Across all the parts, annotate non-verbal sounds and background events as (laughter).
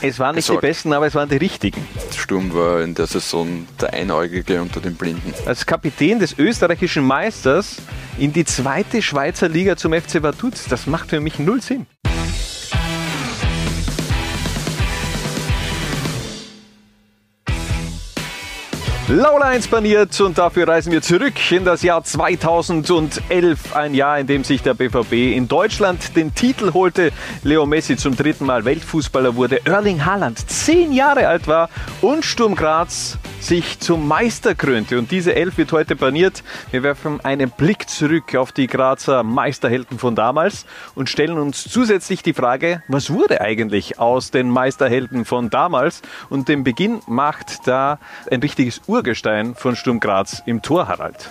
Es waren nicht gesorgt. die besten, aber es waren die richtigen. Sturm war in der Saison der Einäugige unter den Blinden. Als Kapitän des österreichischen Meisters in die zweite Schweizer Liga zum FC Vaduz. Das macht für mich null Sinn. Laula 1 baniert und dafür reisen wir zurück in das Jahr 2011. Ein Jahr, in dem sich der BVB in Deutschland den Titel holte. Leo Messi zum dritten Mal Weltfußballer wurde. Erling Haaland zehn Jahre alt war und Sturm Graz sich zum Meister krönte. Und diese Elf wird heute baniert. Wir werfen einen Blick zurück auf die Grazer Meisterhelden von damals und stellen uns zusätzlich die Frage, was wurde eigentlich aus den Meisterhelden von damals? Und den Beginn macht da ein richtiges Urgestein von Sturm Graz im Tor, Harald.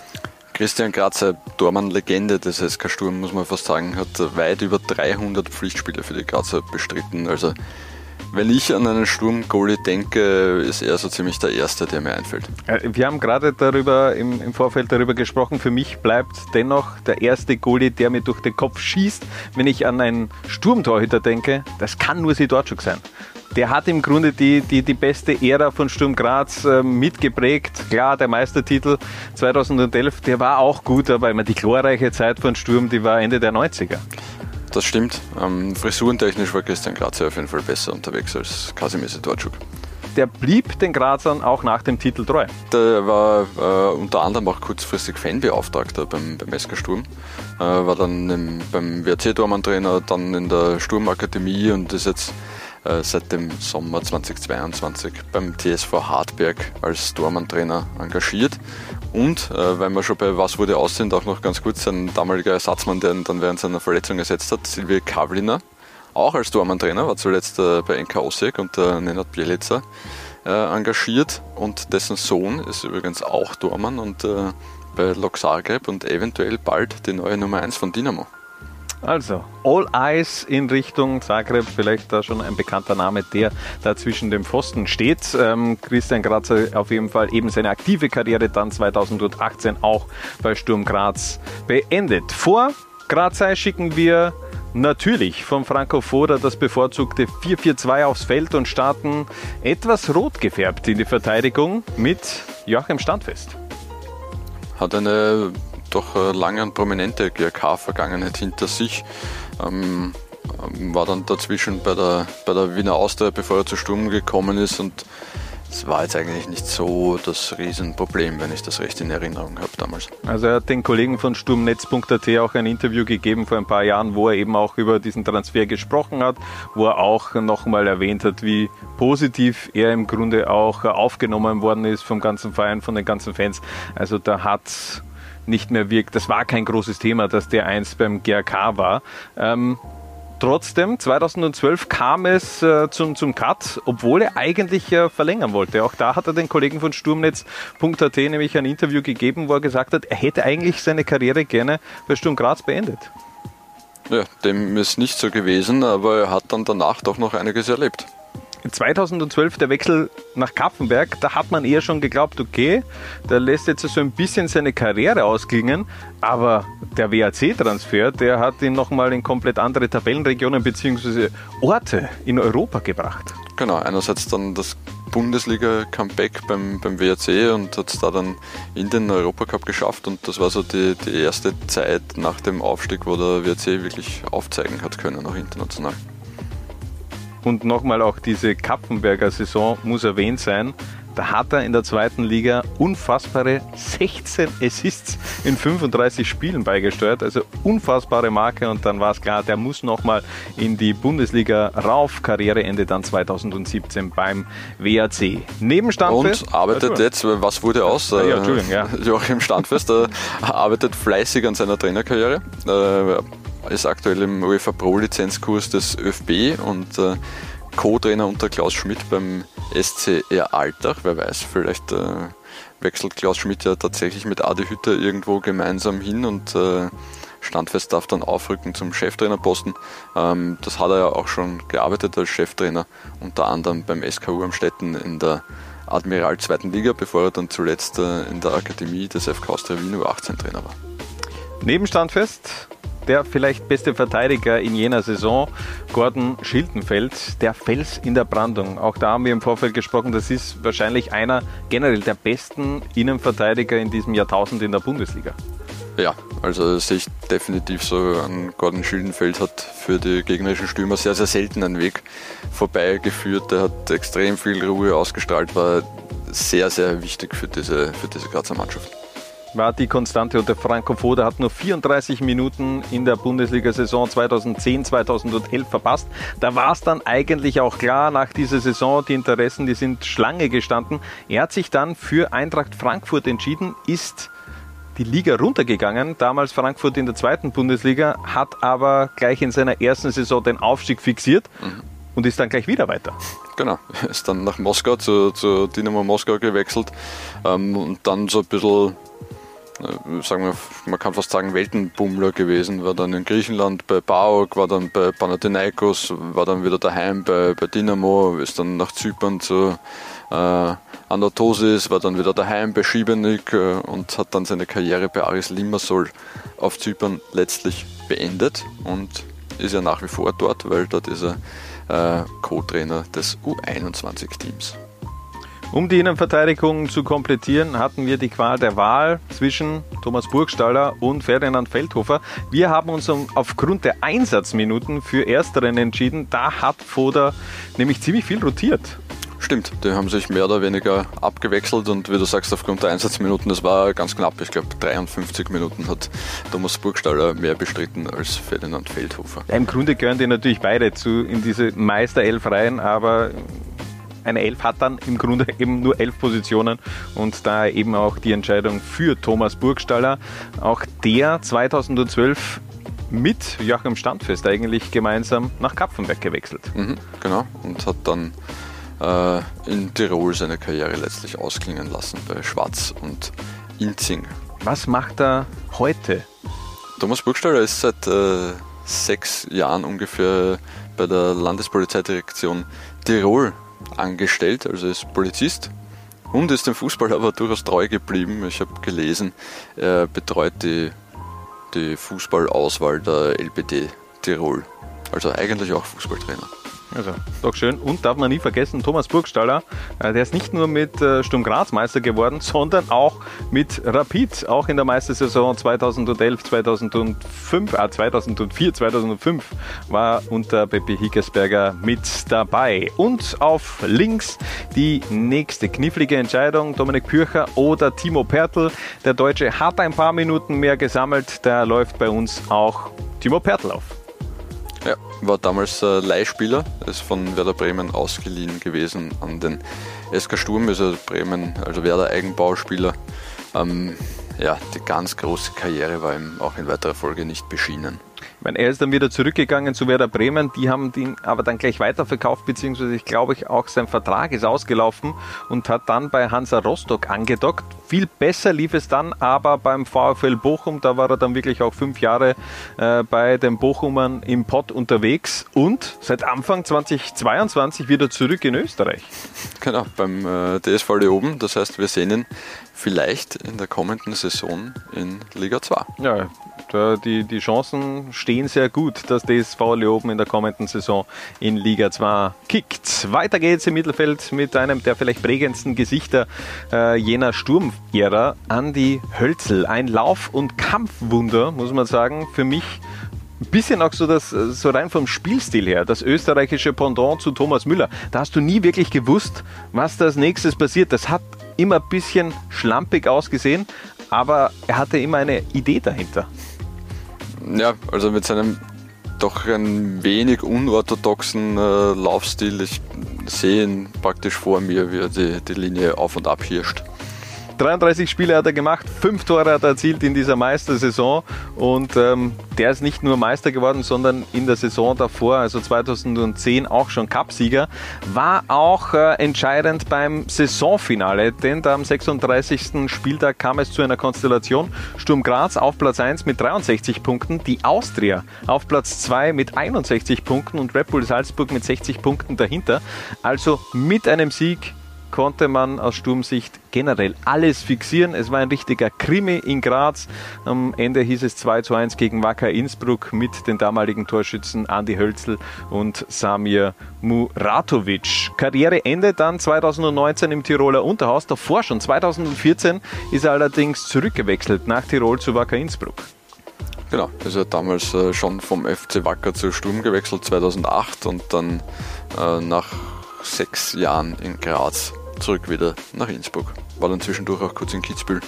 Christian Grazer, Dormann-Legende des SK Sturm, muss man fast sagen, hat weit über 300 Pflichtspiele für die Grazer bestritten. Also wenn ich an einen Sturm-Goalie denke, ist er so ziemlich der Erste, der mir einfällt. Wir haben gerade darüber im, im Vorfeld darüber gesprochen. Für mich bleibt dennoch der erste Goalie, der mir durch den Kopf schießt, wenn ich an einen Sturmtorhüter denke. Das kann nur Sidorczuk sein. Der hat im Grunde die, die, die beste Ära von Sturm Graz äh, mitgeprägt. Klar, der Meistertitel 2011, der war auch gut, aber immer die glorreiche Zeit von Sturm, die war Ende der 90er. Das stimmt. Ähm, frisurentechnisch war Christian Grazer auf jeden Fall besser unterwegs als Kasimir Sidorczuk. Der blieb den Grazern auch nach dem Titel treu. Der war äh, unter anderem auch kurzfristig Fanbeauftragter beim, beim SK Sturm. Äh, war dann im, beim WRC-Tormann-Trainer, dann in der Sturmakademie und ist jetzt seit dem Sommer 2022 beim TSV Hartberg als Tormann-Trainer engagiert. Und äh, weil wir schon bei Was wurde aus sind, auch noch ganz kurz sein damaliger Ersatzmann, der ihn dann während seiner Verletzung ersetzt hat, Silvia Kavliner, auch als Tormann-Trainer, war zuletzt äh, bei NK Osijek und äh, Nenad Bielica äh, engagiert und dessen Sohn ist übrigens auch Tormann und äh, bei Lok Zagreb und eventuell bald die neue Nummer 1 von Dynamo. Also, All Eyes in Richtung Zagreb, vielleicht da schon ein bekannter Name, der da zwischen dem Pfosten steht. Ähm, Christian Grazer auf jeden Fall eben seine aktive Karriere dann 2018 auch bei Sturm Graz beendet. Vor Grazei schicken wir natürlich vom Franco Foda das bevorzugte 4-4-2 aufs Feld und starten etwas rot gefärbt in die Verteidigung mit Joachim Standfest. Hat eine doch äh, lange und prominente GRK-Vergangenheit hinter sich. Ähm, ähm, war dann dazwischen bei der, bei der Wiener Austria, bevor er zu Sturm gekommen ist und es war jetzt eigentlich nicht so das Riesenproblem, wenn ich das recht in Erinnerung habe damals. Also er hat den Kollegen von Sturmnetz.at auch ein Interview gegeben vor ein paar Jahren, wo er eben auch über diesen Transfer gesprochen hat, wo er auch nochmal erwähnt hat, wie positiv er im Grunde auch aufgenommen worden ist vom ganzen Verein, von den ganzen Fans. Also da hat nicht mehr wirkt, das war kein großes Thema, dass der einst beim GRK war. Ähm, Trotzdem, 2012 kam es äh, zum, zum Cut, obwohl er eigentlich äh, verlängern wollte. Auch da hat er den Kollegen von Sturmnetz.at nämlich ein Interview gegeben, wo er gesagt hat, er hätte eigentlich seine Karriere gerne bei Sturm Graz beendet. Ja, dem ist nicht so gewesen, aber er hat dann danach doch noch einiges erlebt. 2012 der Wechsel nach Kapfenberg, da hat man eher schon geglaubt, okay, der lässt jetzt so ein bisschen seine Karriere ausklingen, aber der WAC-Transfer, der hat ihn nochmal in komplett andere Tabellenregionen bzw. Orte in Europa gebracht. Genau, einerseits dann das Bundesliga-Comeback beim, beim WRC und hat es da dann in den Europacup geschafft und das war so die, die erste Zeit nach dem Aufstieg, wo der WRC wirklich aufzeigen hat können, auch international. Und nochmal auch diese Kapfenberger Saison muss erwähnt sein. Da hat er in der zweiten Liga unfassbare 16 Assists in 35 Spielen beigesteuert. Also unfassbare Marke. Und dann war es klar, der muss nochmal in die Bundesliga rauf. Karriereende dann 2017 beim WAC. Nebenstandfest. Und arbeitet jetzt, was wurde aus? Ah, ja, Entschuldigung, ja. (laughs) Joachim Standfest äh, arbeitet fleißig an seiner Trainerkarriere. Ist aktuell im UEFA Pro Lizenzkurs des ÖFB und äh, Co-Trainer unter Klaus Schmidt beim SCR Altach. Wer weiß, vielleicht äh, wechselt Klaus Schmidt ja tatsächlich mit Adi Hütter irgendwo gemeinsam hin und äh, Standfest darf dann aufrücken zum Cheftrainerposten. Ähm, das hat er ja auch schon gearbeitet als Cheftrainer, unter anderem beim SKU Amstetten in der Admiral zweiten Liga, bevor er dann zuletzt äh, in der Akademie des FK Austria Wien U18 Trainer war. Nebenstandfest der vielleicht beste Verteidiger in jener Saison, Gordon Schildenfeld, der Fels in der Brandung. Auch da haben wir im Vorfeld gesprochen, das ist wahrscheinlich einer generell der besten Innenverteidiger in diesem Jahrtausend in der Bundesliga. Ja, also sehe ich definitiv so. An Gordon Schildenfeld hat für die gegnerischen Stürmer sehr, sehr selten einen Weg vorbeigeführt. Der hat extrem viel Ruhe ausgestrahlt, war sehr, sehr wichtig für diese, für diese Grazer Mannschaft war die Konstante und der Franco Foda hat nur 34 Minuten in der Bundesliga-Saison 2010-2011 verpasst. Da war es dann eigentlich auch klar, nach dieser Saison, die Interessen, die sind Schlange gestanden. Er hat sich dann für Eintracht Frankfurt entschieden, ist die Liga runtergegangen, damals Frankfurt in der zweiten Bundesliga, hat aber gleich in seiner ersten Saison den Aufstieg fixiert mhm. und ist dann gleich wieder weiter. Genau, ist dann nach Moskau zu, zu Dynamo Moskau gewechselt ähm, und dann so ein bisschen sagen wir, man kann fast sagen Weltenbummler gewesen, war dann in Griechenland bei PAOK, war dann bei Panathinaikos, war dann wieder daheim bei, bei Dynamo, ist dann nach Zypern zu äh, Anatosis, war dann wieder daheim bei Schibenik äh, und hat dann seine Karriere bei Aris Limassol auf Zypern letztlich beendet und ist ja nach wie vor dort, weil dort ist er äh, Co-Trainer des U21-Teams. Um die Innenverteidigung zu komplettieren, hatten wir die Qual der Wahl zwischen Thomas Burgstaller und Ferdinand Feldhofer. Wir haben uns aufgrund der Einsatzminuten für Ersteren entschieden. Da hat Foda nämlich ziemlich viel rotiert. Stimmt, die haben sich mehr oder weniger abgewechselt und wie du sagst, aufgrund der Einsatzminuten, das war ganz knapp. Ich glaube, 53 Minuten hat Thomas Burgstaller mehr bestritten als Ferdinand Feldhofer. Ja, Im Grunde gehören die natürlich beide zu, in diese Meisterelf rein, aber eine Elf hat dann im Grunde (laughs) eben nur elf Positionen und da eben auch die Entscheidung für Thomas Burgstaller. Auch der 2012 mit Joachim Standfest eigentlich gemeinsam nach Kapfenberg gewechselt. Mhm, genau, und hat dann äh, in Tirol seine Karriere letztlich ausklingen lassen bei Schwarz und Inzing. Was macht er heute? Thomas Burgstaller ist seit äh, sechs Jahren ungefähr bei der Landespolizeidirektion Tirol angestellt, also ist Polizist und ist dem Fußball aber durchaus treu geblieben. Ich habe gelesen, er betreut die, die Fußballauswahl der LPD Tirol. Also eigentlich auch Fußballtrainer. Also, doch schön. Und darf man nie vergessen, Thomas Burgstaller, äh, der ist nicht nur mit äh, Sturm Graz Meister geworden, (laughs) sondern auch mit Rapid, auch in der Meistersaison 2011, 2005, äh, 2004, 2005 war unter Peppi Hickersberger mit dabei. Und auf links die nächste knifflige Entscheidung, Dominik Pürcher oder Timo Pertl. Der Deutsche hat ein paar Minuten mehr gesammelt, da läuft bei uns auch Timo Pertl auf. Ja, war damals äh, Leihspieler, ist von Werder Bremen ausgeliehen gewesen an den SK Sturm, ist also Bremen, also Werder Eigenbauspieler. Ähm, ja, die ganz große Karriere war ihm auch in weiterer Folge nicht beschienen. Meine, er ist dann wieder zurückgegangen zu Werder Bremen, die haben ihn aber dann gleich weiterverkauft, beziehungsweise ich glaube ich auch sein Vertrag ist ausgelaufen und hat dann bei Hansa Rostock angedockt. Viel besser lief es dann aber beim VfL Bochum, da war er dann wirklich auch fünf Jahre äh, bei den Bochumern im Pott unterwegs und seit Anfang 2022 wieder zurück in Österreich. Genau, beim äh, DSV Leoben, das heißt wir sehen ihn vielleicht in der kommenden Saison in Liga 2. Ja, die, die Chancen stehen sehr gut, dass DSV Leoben in der kommenden Saison in Liga 2 kickt. Weiter geht's im Mittelfeld mit einem der vielleicht prägendsten Gesichter äh, jener Sturmära, Andi Hölzel. Ein Lauf- und Kampfwunder, muss man sagen. Für mich ein bisschen auch so das, so rein vom Spielstil her, das österreichische Pendant zu Thomas Müller. Da hast du nie wirklich gewusst, was das nächstes passiert. Das hat immer ein bisschen schlampig ausgesehen, aber er hatte immer eine Idee dahinter. Ja, also mit seinem doch ein wenig unorthodoxen äh, Laufstil. Ich sehe ihn praktisch vor mir, wie er die, die Linie auf und ab hirscht. 33 Spiele hat er gemacht, fünf Tore hat er erzielt in dieser Meistersaison und ähm, der ist nicht nur Meister geworden, sondern in der Saison davor, also 2010 auch schon Cupsieger, war auch äh, entscheidend beim Saisonfinale, denn am 36. Spieltag kam es zu einer Konstellation. Sturm Graz auf Platz 1 mit 63 Punkten, die Austria auf Platz 2 mit 61 Punkten und Red Bull Salzburg mit 60 Punkten dahinter. Also mit einem Sieg konnte man aus Sturmsicht generell alles fixieren. Es war ein richtiger Krimi in Graz. Am Ende hieß es 2 zu 1 gegen Wacker Innsbruck mit den damaligen Torschützen Andi Hölzl und Samir Muratovic. Karriereende dann 2019 im Tiroler Unterhaus. Davor schon 2014 ist er allerdings zurückgewechselt nach Tirol zu Wacker Innsbruck. Genau, ist ja damals äh, schon vom FC Wacker zu Sturm gewechselt 2008 und dann äh, nach sechs Jahren in Graz zurück wieder nach Innsbruck. War dann zwischendurch auch kurz in Kitzbühel,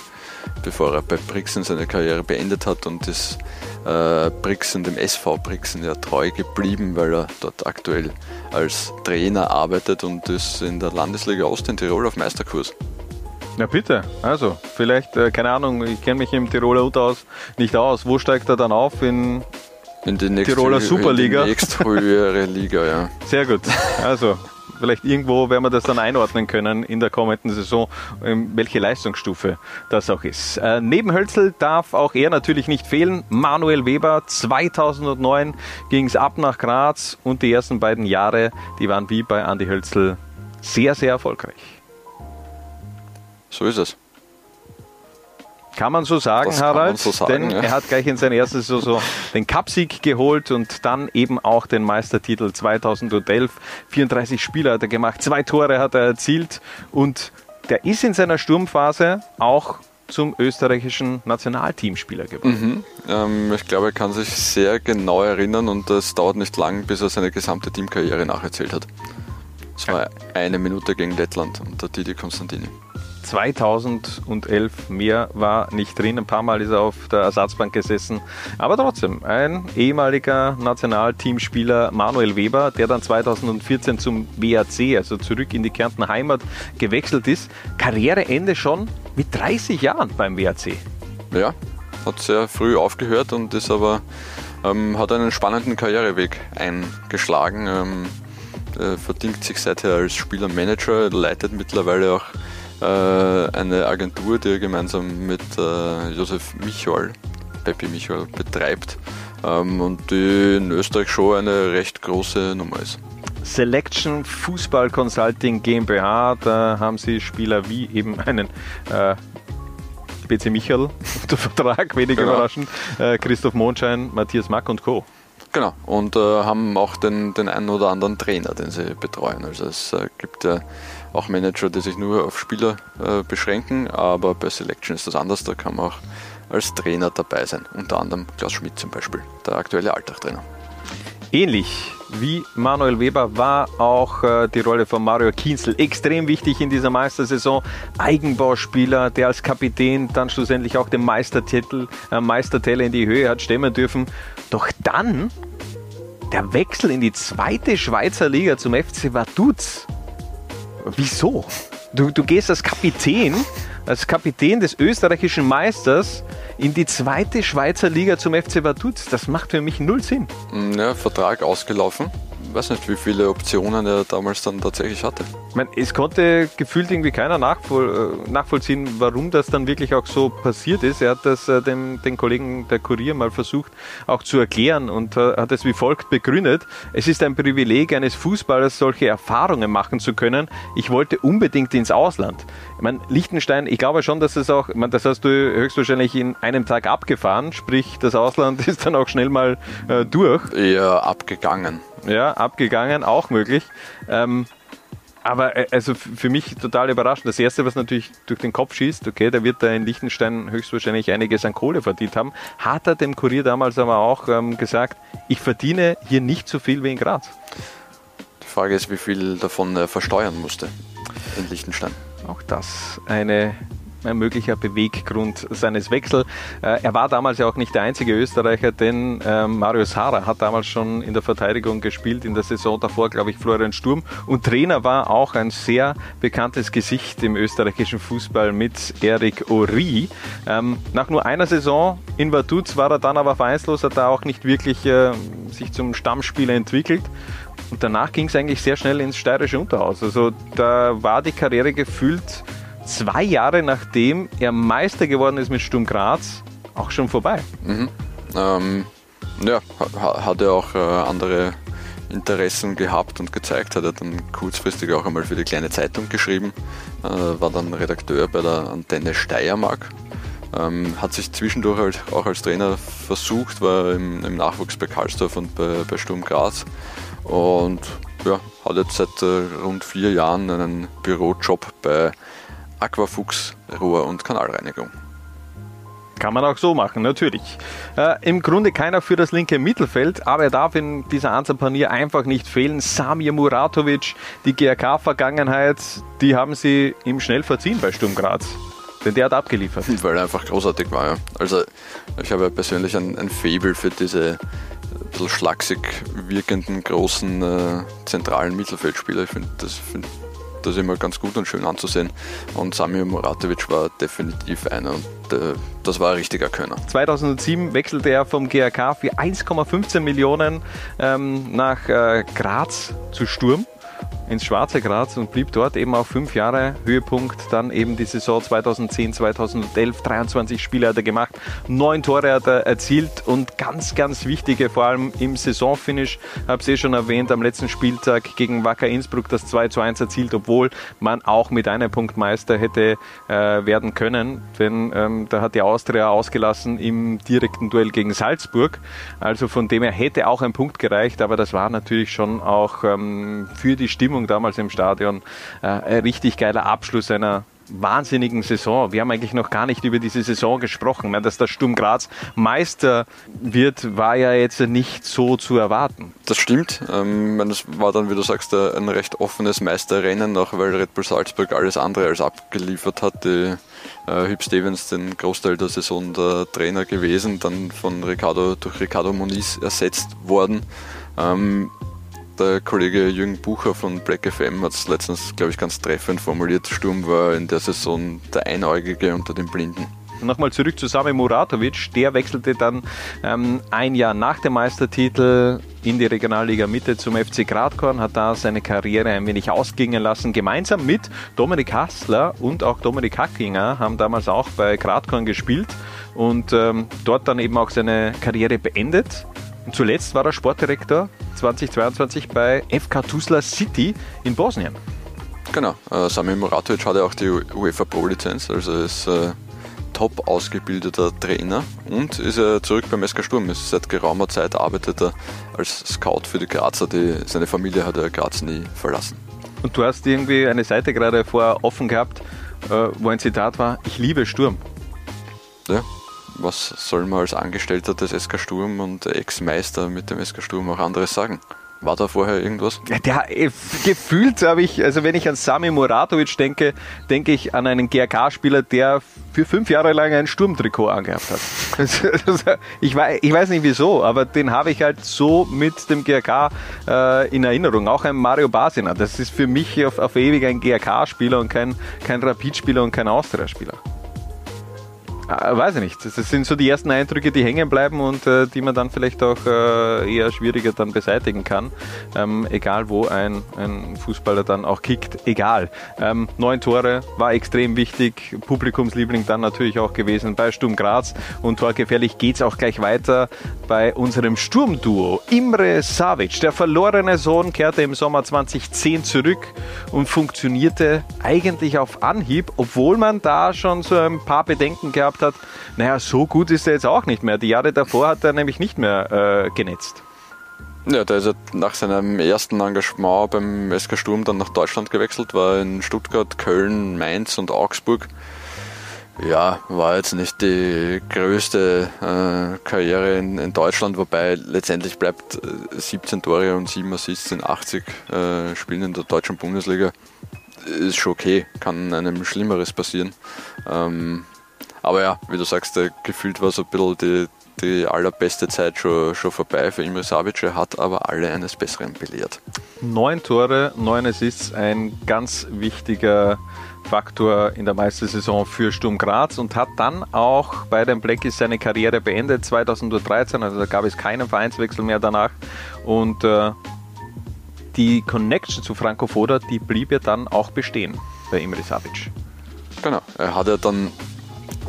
bevor er bei Brixen seine Karriere beendet hat und ist äh, Brixen, dem SV Brixen, ja treu geblieben, weil er dort aktuell als Trainer arbeitet und ist in der Landesliga Ost in Tirol auf Meisterkurs. Ja, bitte. Also, vielleicht, äh, keine Ahnung, ich kenne mich im Tiroler Unterhaus nicht aus. Wo steigt er dann auf? In, in die nächste, Tiroler Superliga? In die nächsthöhere (laughs) Liga, ja. Sehr gut. Also, vielleicht irgendwo werden wir das dann einordnen können in der kommenden Saison, ähm, welche Leistungsstufe das auch ist. Äh, neben Hölzel darf auch er natürlich nicht fehlen. Manuel Weber, 2009 ging es ab nach Graz und die ersten beiden Jahre, die waren wie bei Andi Hölzel sehr, sehr erfolgreich. So ist es. Kann man so sagen, Das Harald? so sagen, denn ja. er hat gleich in seiner ersten Saison den Cupsieg geholt und dann eben auch den Meistertitel 2011. 34 Spiele hat er gemacht, zwei Tore hat er erzielt und der ist in seiner Sturmphase auch zum österreichischen Nationalteamspieler geworden. Mhm. Ähm, ich glaube, er kann sich sehr genau erinnern und es dauert nicht lang, bis er seine gesamte Teamkarriere nacherzählt hat. Es war eine Minute gegen Lettland unter Didi Konstantini. 2011 mehr war nicht drin. Ein paar Mal ist er auf der Ersatzbank gesessen. Aber trotzdem, ein ehemaliger Nationalteamspieler Manuel Weber, der dann 2014 zum WAC, also zurück in die Kärntner Heimat, gewechselt ist. Karriereende schon mit 30 Jahren beim WAC. Ja, hat sehr früh aufgehört und ist aber ähm, hat einen spannenden Karriereweg eingeschlagen. Ähm, äh, verdingt sich seither als Spieler-Manager, leitet mittlerweile auch eine Agentur, die er gemeinsam mit äh, Josef Michol, Peppi Michol, betreibt ähm, und die in Österreich schon eine recht große Nummer ist. Selection Fußball Consulting GmbH, da haben sie Spieler wie eben einen äh, BC Michael (laughs) unter Vertrag, wenig Genau. überraschend, äh, Christoph Mondschein, Matthias Mack und Co. Genau, und äh, haben auch den, den einen oder anderen Trainer, den sie betreuen. Also es äh, gibt ja auch Manager, die sich nur auf Spieler äh, beschränken, aber bei Selection ist das anders, da kann man auch als Trainer dabei sein. Unter anderem Klaus Schmidt zum Beispiel, der aktuelle Alltagtrainer. Ähnlich wie Manuel Weber war auch äh, die Rolle von Mario Kienzel extrem wichtig in dieser Meistersaison. Eigenbauspieler, der als Kapitän dann schlussendlich auch den Meistertitel, äh, Meisterteller in die Höhe hat stemmen dürfen. Doch dann der Wechsel in die zweite Schweizer Liga zum FC Vaduz. Wieso? Du, du gehst als Kapitän, als Kapitän des österreichischen Meisters in die zweite Schweizer Liga zum FC Vaduz. Das macht für mich null Sinn. Ja, Vertrag ausgelaufen. Ich weiß nicht, wie viele Optionen er damals dann tatsächlich hatte. Ich meine, es konnte gefühlt irgendwie keiner nachvoll, äh, nachvollziehen, warum das dann wirklich auch so passiert ist. Er hat das äh, dem, den Kollegen der Kurier mal versucht auch zu erklären und äh, hat es wie folgt begründet. Es ist ein Privileg eines Fußballers, solche Erfahrungen machen zu können. Ich wollte unbedingt ins Ausland. Ich meine, Liechtenstein, ich glaube schon, dass es auch, ich meine, das hast du höchstwahrscheinlich in einem Tag abgefahren, sprich das Ausland (laughs) ist dann auch schnell mal äh, durch. Eher abgegangen. Ja, abgegangen, auch möglich. Ähm, aber äh, also für mich total überraschend. Das Erste, was natürlich durch den Kopf schießt, okay, der wird da in Liechtenstein höchstwahrscheinlich einiges an Kohle verdient haben, hat er dem Kurier damals aber auch ähm, gesagt, ich verdiene hier nicht so viel wie in Graz. Die Frage ist, wie viel davon er versteuern musste in Liechtenstein. Auch das eine, ein möglicher Beweggrund seines Wechsels. Äh, er war damals ja auch nicht der einzige Österreicher, denn ähm, Mario Sara hat damals schon in der Verteidigung gespielt, in der Saison davor, glaube ich, Florian Sturm. Und Trainer war auch ein sehr bekanntes Gesicht im österreichischen Fußball mit Erik Ori. Ähm, nach nur einer Saison in Vaduz war er dann aber vereinslos, hat da auch nicht wirklich äh, sich zum Stammspieler entwickelt. Und danach ging es eigentlich sehr schnell ins steirische Unterhaus. Also da war die Karriere gefühlt zwei Jahre nachdem er Meister geworden ist mit Sturm Graz auch schon vorbei. Ähm, ja, ha- hat er auch äh, andere Interessen gehabt und gezeigt hat. Er dann kurzfristig auch einmal für die kleine Zeitung geschrieben, äh, war dann Redakteur bei der Antenne Steiermark. Ähm, hat sich zwischendurch halt auch als Trainer versucht, war im, im Nachwuchs bei Karlsdorf und bei, bei Sturm Graz und ja, hat jetzt seit äh, rund vier Jahren einen Bürojob bei Aquafuchs Rohr- und Kanalreinigung. Kann man auch so machen, natürlich. Äh, Im Grunde keiner für das linke Mittelfeld, aber er darf in dieser Ansapanier einfach nicht fehlen. Samir Muratovic, die GRK-Vergangenheit, die haben sie ihm schnell verziehen bei Sturm Graz. Denn der hat abgeliefert. (laughs) Weil er einfach großartig war, ja. Also ich habe persönlich ein, ein Faible für diese ein bisschen schlaksig wirkenden großen äh, zentralen Mittelfeldspieler. Ich finde das, find das immer ganz gut und schön anzusehen. Und Samir Muratovic war definitiv einer und äh, das war ein richtiger Könner. 2007 wechselte er vom GRK für 1,15 Millionen ähm, nach äh, Graz zu Sturm ins Schwarze Graz und blieb dort eben auch fünf Jahre. Höhepunkt dann eben die Saison 2010, 2011, 23 Spiele hat er gemacht, neun Tore hat er erzielt und ganz, ganz wichtige, vor allem im Saisonfinish, habe es eh schon erwähnt, am letzten Spieltag gegen Wacker Innsbruck das 2 zu 1 erzielt, obwohl man auch mit einem Punkt Meister hätte äh, werden können, denn ähm, da hat die Austria ausgelassen im direkten Duell gegen Salzburg. Also von dem her hätte auch ein Punkt gereicht, aber das war natürlich schon auch ähm, für die Stimmung damals im Stadion. Äh, ein richtig geiler Abschluss einer wahnsinnigen Saison. Wir haben eigentlich noch gar nicht über diese Saison gesprochen. Dass der Sturm Graz Meister wird, war ja jetzt nicht so zu erwarten. Das stimmt. Ähm, es war dann, wie du sagst, ein recht offenes Meisterrennen, auch weil Red Bull Salzburg alles andere als abgeliefert hat. Die, äh, Hüb Stevens den Großteil der Saison der Trainer gewesen, dann von Ricardo durch Ricardo Moniz ersetzt worden. Ähm, der Kollege Jürgen Bucher von Black FM hat es letztens, glaube ich, ganz treffend formuliert. Sturm war in der Saison der Einäugige unter den Blinden. Nochmal zurück zu Sami Muratovic. Der wechselte dann ähm, ein Jahr nach dem Meistertitel in die Regionalliga Mitte zum FC Gradkorn, hat da seine Karriere ein wenig ausgingen lassen. Gemeinsam mit Dominik Hassler und auch Dominik Hackinger haben damals auch bei Gradkorn gespielt und ähm, dort dann eben auch seine Karriere beendet. Und zuletzt war er Sportdirektor 2022 bei FK Tuzla City in Bosnien. Genau, äh, Sami Muratovic hatte auch die UEFA Pro-Lizenz, also ist äh, top ausgebildeter Trainer und ist er zurück beim SK Sturm. Ist seit geraumer Zeit arbeitet er als Scout für die Grazer. Die, seine Familie hat er Graz nie verlassen. Und du hast irgendwie eine Seite gerade vorher offen gehabt, äh, wo ein Zitat war: Ich liebe Sturm. Ja, was soll man als Angestellter des SK Sturm und Ex-Meister mit dem SK Sturm auch anderes sagen? War da vorher irgendwas? Ja, äh, gefühlt habe ich, also wenn ich an Sami Muratovic denke, denke ich an einen GRK-Spieler, der für fünf Jahre lang ein Sturmtrikot angehabt hat. ich, weiß, ich weiß nicht wieso, aber den habe ich halt so mit dem GRK äh, in Erinnerung. Auch ein Mario Basina. Das ist für mich auf, auf ewig ein GRK-Spieler und kein, kein Rapid-Spieler und kein Austria-Spieler. Äh, weiß ich nicht. Das sind so die ersten Eindrücke, die hängen bleiben und äh, die man dann vielleicht auch äh, eher schwieriger dann beseitigen kann. Ähm, egal wo ein, ein Fußballer dann auch kickt, egal. Ähm, neun Tore war extrem wichtig. Publikumsliebling dann natürlich auch gewesen bei Sturm Graz. Und torgefährlich geht es auch gleich weiter bei unserem Sturmduo. Imre Savic, der verlorene Sohn, kehrte im Sommer 2010 zurück und funktionierte eigentlich auf Anhieb, obwohl man da schon so ein paar Bedenken gehabt gesagt hat, naja, so gut ist er jetzt auch nicht mehr. Die Jahre davor hat er nämlich nicht mehr äh, genetzt. Ja, der ist ja nach seinem ersten Engagement beim SK Sturm dann nach Deutschland gewechselt, war in Stuttgart, Köln, Mainz und Augsburg. Ja, war jetzt nicht die größte äh, Karriere in, in, Deutschland, wobei letztendlich bleibt äh, 17 Tore und 7 Assists in 80 äh, Spielen in der deutschen Bundesliga. Ist schon okay, kann einem Schlimmeres passieren. Ähm, aber ja, wie du sagst, gefühlt war so ein bisschen die, die allerbeste Zeit schon, schon vorbei für Imre Savic. Er hat aber alle eines Besseren belehrt. Neun Tore, neun Assists, ein ganz wichtiger Faktor in der Meistersaison für Sturm Graz und hat dann auch bei den Blackies seine Karriere beendet 2013. Also da gab es keinen Vereinswechsel mehr danach und äh, die Connection zu Franco Foda, die blieb ja dann auch bestehen bei Imre Savic. Genau, er hat ja dann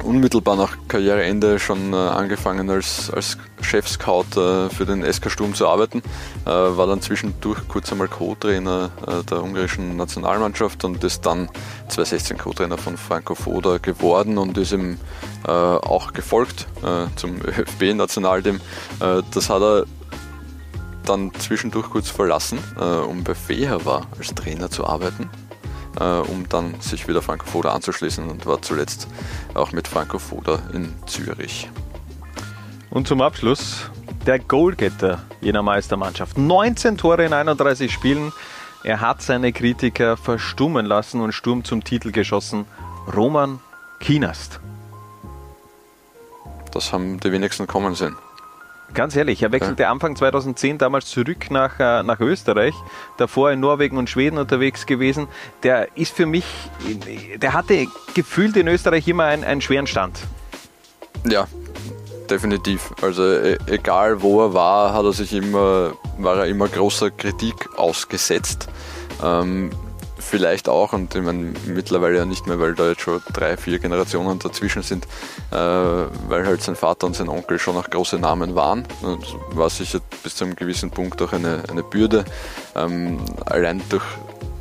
unmittelbar nach Karriereende schon äh, angefangen als, als Chef-Scout äh, für den SK Sturm zu arbeiten. Äh, war dann zwischendurch kurz einmal Co-Trainer der ungarischen Nationalmannschaft und ist dann 2016 Co-Trainer von Franco Foda geworden und ist ihm auch gefolgt zum (laughs) ÖFB-Nationalteam. Das hat er dann zwischendurch kurz verlassen, um bei Feher als Trainer zu arbeiten um dann sich wieder Franco Foda anzuschließen und war zuletzt auch mit Franco Foda in Zürich. Und zum Abschluss der Goalgetter jener Meistermannschaft. 19 Tore in 31 Spielen. Er hat seine Kritiker verstummen lassen und Sturm zum Titel geschossen. Roman Kienast. Das haben die wenigsten kommen sehen. Ganz ehrlich, er wechselte ja. Anfang 2010 damals zurück nach, äh, nach Österreich, davor in Norwegen und Schweden unterwegs gewesen. Der ist für mich, der hatte gefühlt in Österreich immer einen, einen schweren Stand. Ja, definitiv. Also e egal wo er war, hat er sich immer, war er immer großer Kritik ausgesetzt. Ähm, vielleicht auch, und ich meine, mittlerweile ja nicht mehr, weil da jetzt schon drei, vier Generationen dazwischen sind, äh, weil halt sein Vater und sein Onkel schon auch große Namen waren. Und war sicher bis zu einem gewissen Punkt auch eine, eine Bürde. Ähm, allein durch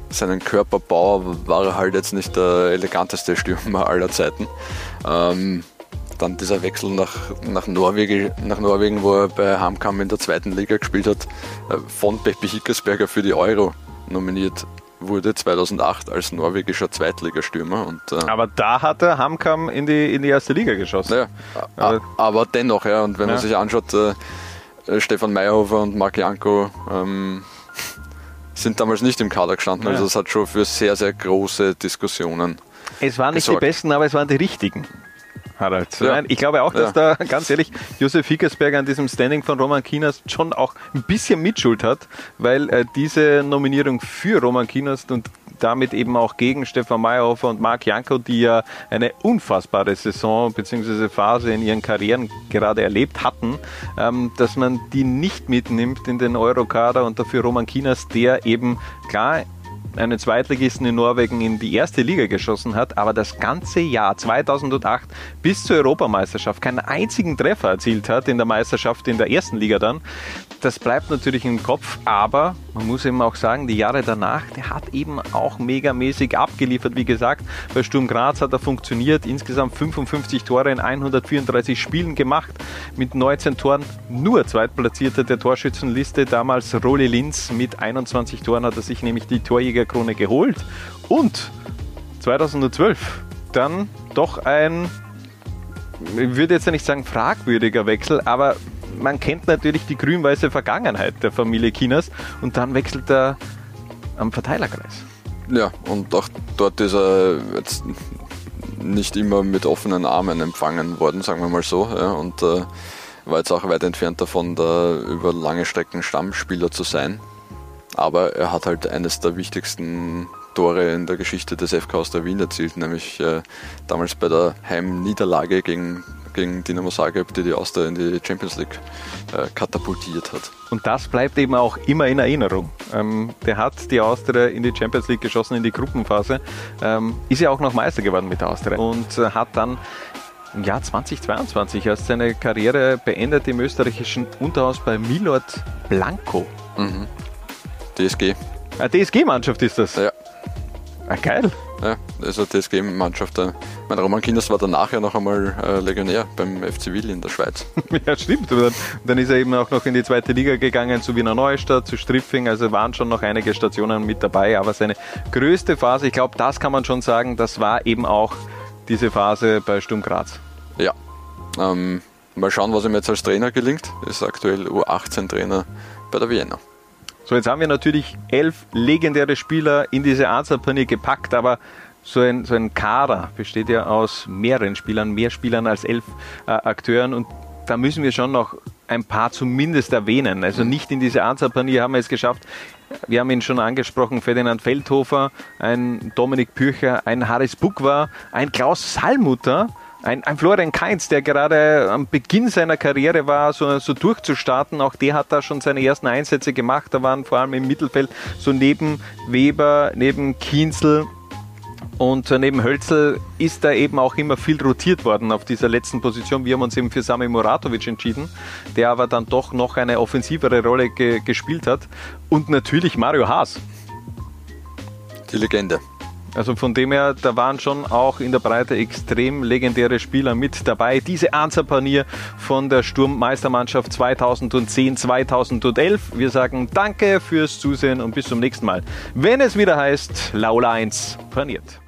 seinen Körperbau war er halt jetzt nicht der eleganteste Stürmer aller Zeiten. Ähm, dann dieser Wechsel nach, nach, Norwegen, nach Norwegen, wo er bei Hamkam in der zweiten Liga gespielt hat, äh, von Peppi Hickersberger für die Euro nominiert wurde 2008 als norwegischer Zweitligastürmer. Und, äh, aber da hat er Hamkam in die, in die erste Liga geschossen. Ja, aber, aber dennoch, ja. Und wenn ja. man sich anschaut, äh, äh, Stefan Meyerhofer und Marc Janko ähm, sind damals nicht im Kader gestanden. Ja. Also es hat schon für sehr, sehr große Diskussionen. Es waren nicht gesorgt. die besten, aber es waren die richtigen. Harald. Ja. Ich glaube auch, dass ja. da, ganz ehrlich, Josef Hickersberger an diesem Standing von Roman Kinas schon auch ein bisschen Mitschuld hat, weil äh, diese Nominierung für Roman Kinas und damit eben auch gegen Stefan Meyerhofer und Marc Janko, die ja eine unfassbare Saison bzw. Phase in ihren Karrieren gerade erlebt hatten, ähm, dass man die nicht mitnimmt in den Eurokader und dafür Roman Kinas, der eben klar einen Zweitligisten in Norwegen in die erste Liga geschossen hat, aber das ganze Jahr 2008 bis zur Europameisterschaft keinen einzigen Treffer erzielt hat in der Meisterschaft in der ersten Liga dann. Das bleibt natürlich im Kopf, aber man muss eben auch sagen, die Jahre danach, der hat eben auch megamäßig abgeliefert. Wie gesagt, bei Sturm Graz hat er funktioniert, insgesamt 55 Tore in 134 Spielen gemacht, mit 19 Toren nur Zweitplatzierter der Torschützenliste. Damals Roli Linz mit 21 Toren hat er sich nämlich die Torjäger Krone geholt. Und 2012 dann doch ein, ich würde jetzt nicht sagen fragwürdiger Wechsel, aber man kennt natürlich die grün-weiße Vergangenheit der Familie Chinas und dann wechselt er am Verteilerkreis. Ja, und auch dort ist er jetzt nicht immer mit offenen Armen empfangen worden, sagen wir mal so. Ja, und äh, war jetzt auch weit entfernt davon, da über lange Strecken Stammspieler zu sein. Aber er hat halt eines der wichtigsten Tore in der Geschichte des FK aus der Wien erzielt, nämlich äh, damals bei der Heimniederlage gegen, gegen Dinamo Zagreb, die die Austria in die Champions League äh, katapultiert hat. Und das bleibt eben auch immer in Erinnerung. Ähm, der hat die Austria in die Champions League geschossen, in die Gruppenphase, ähm, ist ja auch noch Meister geworden mit der Austria und äh, hat dann im Jahr 2022 erst seine Karriere beendet im österreichischen Unterhaus bei Milord Blanco. Mhm. DSG. Eine DSG-Mannschaft ist das? Ja. Ah, geil. Ja, das ist eine DSG-Mannschaft. Mein Roman Kinders war danach ja noch einmal äh, Legionär beim FC Will in der Schweiz. (laughs) ja, stimmt. Und dann, dann, ist er eben auch noch in die zweite Liga gegangen, zu Wiener Neustadt, zu Striffing. Also waren schon noch einige Stationen mit dabei. Aber seine größte Phase, ich glaube, das kann man schon sagen, das war eben auch diese Phase bei Sturm Graz. Ja. Ähm, mal schauen, was ihm jetzt als Trainer gelingt. Er ist aktuell U18-Trainer bei der Vienna. So, jetzt haben wir natürlich elf legendäre Spieler in diese Ansatz-Panier gepackt, aber so ein, so ein Kader besteht ja aus mehreren Spielern, mehr Spielern als elf äh, Akteuren und da müssen wir schon noch ein paar zumindest erwähnen. Also nicht in diese Ansatz-Panier haben wir es geschafft. Wir haben ihn schon angesprochen, Ferdinand Feldhofer, ein Dominik Pürcher, ein Haris Bukwa, ein Klaus Salmutter, ein, ein Florian Kainz, der gerade am Beginn seiner Karriere war, so, so durchzustarten, auch der hat da schon seine ersten Einsätze gemacht. Da waren vor allem im Mittelfeld so neben Weber, neben Kienzel Und neben Hölzel ist da eben auch immer viel rotiert worden auf dieser letzten Position. Wir haben uns eben für Sami Muratovic entschieden, der aber dann doch noch eine offensivere Rolle ge gespielt hat. Und natürlich Mario Haas. Die Legende. Also von dem her, da waren schon auch in der Breite extrem legendäre Spieler mit dabei. Diese Anzerpanier von der Sturmmeistermannschaft 2010, 2011. Wir sagen Danke fürs Zusehen und bis zum nächsten Mal. Wenn es wieder heißt, Laula 1 paniert.